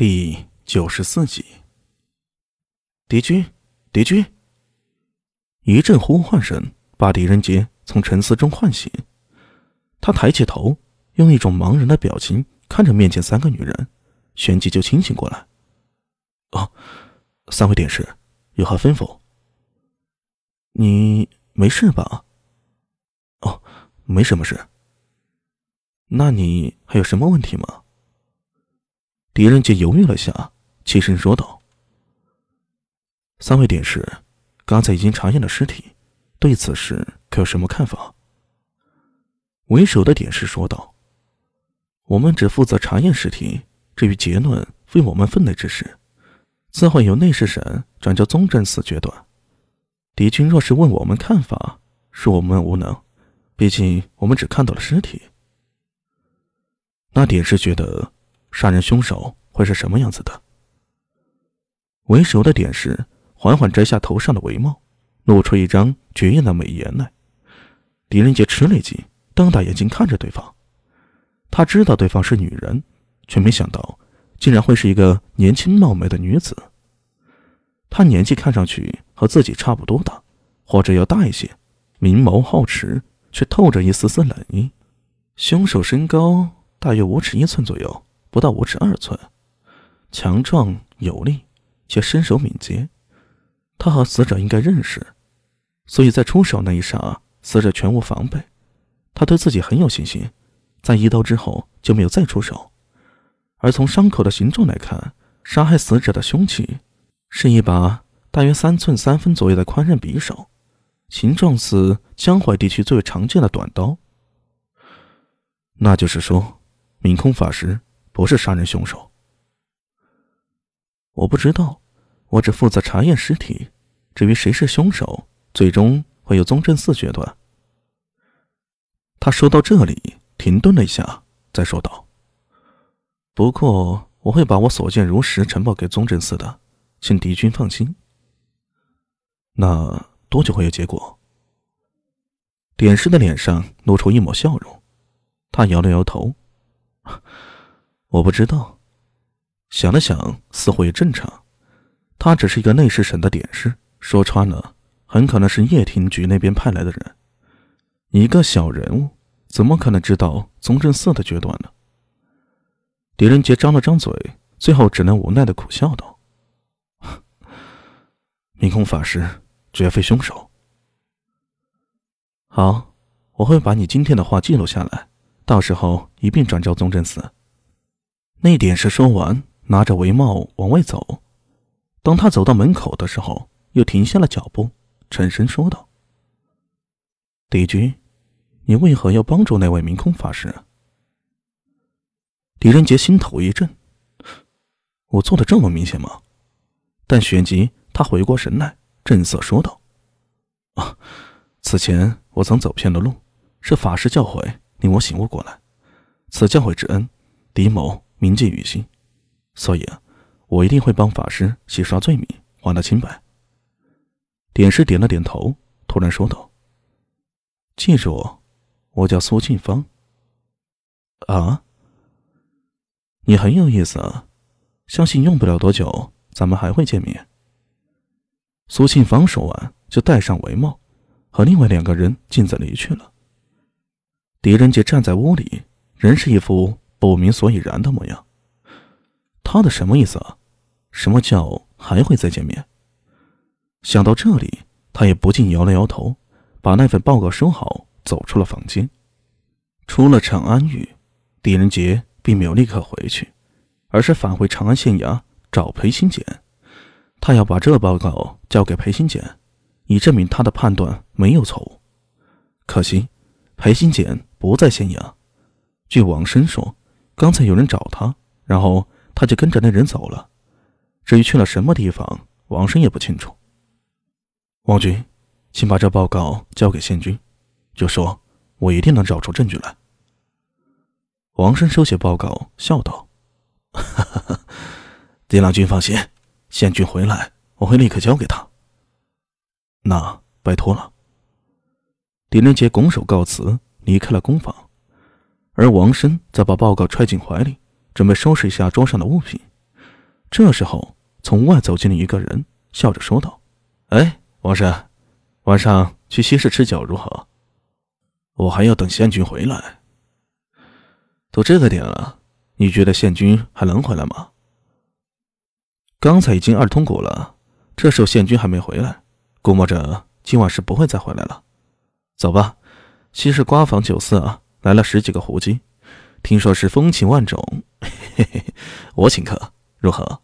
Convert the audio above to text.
第九十四集，敌军，敌军！一阵呼唤声把狄仁杰从沉思中唤醒。他抬起头，用一种茫然的表情看着面前三个女人，旋即就清醒过来。哦，三位典士，有何吩咐？你没事吧？哦，没什么事。那你还有什么问题吗？狄仁杰犹豫了下，起身说道：“三位典士，刚才已经查验了尸体，对此事可有什么看法？”为首的典士说道：“我们只负责查验尸体，至于结论，非我们分内之事，自会由内侍审转交宗正司决断。敌军若是问我们看法，恕我们无能，毕竟我们只看到了尸体。”那典士觉得。杀人凶手会是什么样子的？为首的点石缓缓摘下头上的帷帽，露出一张绝艳的美颜来。狄仁杰吃了一惊，瞪大眼睛看着对方。他知道对方是女人，却没想到竟然会是一个年轻貌美的女子。她年纪看上去和自己差不多大，或者要大一些，明眸皓齿，却透着一丝丝冷意。凶手身高大约五尺一寸左右。不到五尺二寸，强壮有力，且身手敏捷。他和死者应该认识，所以在出手那一刹，死者全无防备。他对自己很有信心，在一刀之后就没有再出手。而从伤口的形状来看，杀害死者的凶器是一把大约三寸三分左右的宽刃匕首，形状似江淮地区最为常见的短刀。那就是说，明空法师。不是杀人凶手，我不知道，我只负责查验尸体。至于谁是凶手，最终会由宗正寺决断。他说到这里，停顿了一下，再说道：“不过我会把我所见如实呈报给宗正寺的，请敌军放心。”那多久会有结果？点师的脸上露出一抹笑容，他摇了摇头。我不知道，想了想，似乎也正常。他只是一个内侍省的典事，说穿了，很可能是叶庭局那边派来的人。一个小人物，怎么可能知道宗正寺的决断呢？狄仁杰张了张嘴，最后只能无奈的苦笑道：“明空法师绝非凶手。”好，我会把你今天的话记录下来，到时候一并转交宗正寺。那点事说完，拿着帷帽往外走。当他走到门口的时候，又停下了脚步，沉声说道：“帝君，你为何要帮助那位明空法师？”狄仁杰心头一震：“我做的这么明显吗？”但旋即他回过神来，正色说道：“啊，此前我曾走偏了路，是法师教诲令我醒悟过来。此教诲之恩，狄某。”铭记于心，所以，我一定会帮法师洗刷罪名，还他清白。点师点了点头，突然说道：“记住，我叫苏庆芳。”啊，你很有意思啊！相信用不了多久，咱们还会见面。苏庆芳说完，就戴上帷帽，和另外两个人径自离去了。狄仁杰站在屋里，仍是一副。不明所以然的模样，他的什么意思啊？什么叫还会再见面？想到这里，他也不禁摇了摇头，把那份报告收好，走出了房间。出了长安狱，狄仁杰并没有立刻回去，而是返回长安县衙找裴新简。他要把这报告交给裴新简，以证明他的判断没有错误。可惜，裴新简不在县衙。据王生说。刚才有人找他，然后他就跟着那人走了。至于去了什么地方，王生也不清楚。王军，请把这报告交给宪军，就说我一定能找出证据来。王生收起报告，笑道：“ 哈哈哈，狄郎君放心，宪军回来，我会立刻交给他。那拜托了。”狄仁杰拱手告辞，离开了工坊。而王生则把报告揣进怀里，准备收拾一下桌上的物品。这时候，从外走进了一个人，笑着说道：“哎，王生，晚上去西市吃酒如何？我还要等县君回来。都这个点了，你觉得县君还能回来吗？刚才已经二通鼓了，这时候县君还没回来，估摸着今晚是不会再回来了。走吧，西市瓜坊酒肆啊，来了十几个狐姬，听说是风情万种，嘿嘿嘿，我请客。”如何？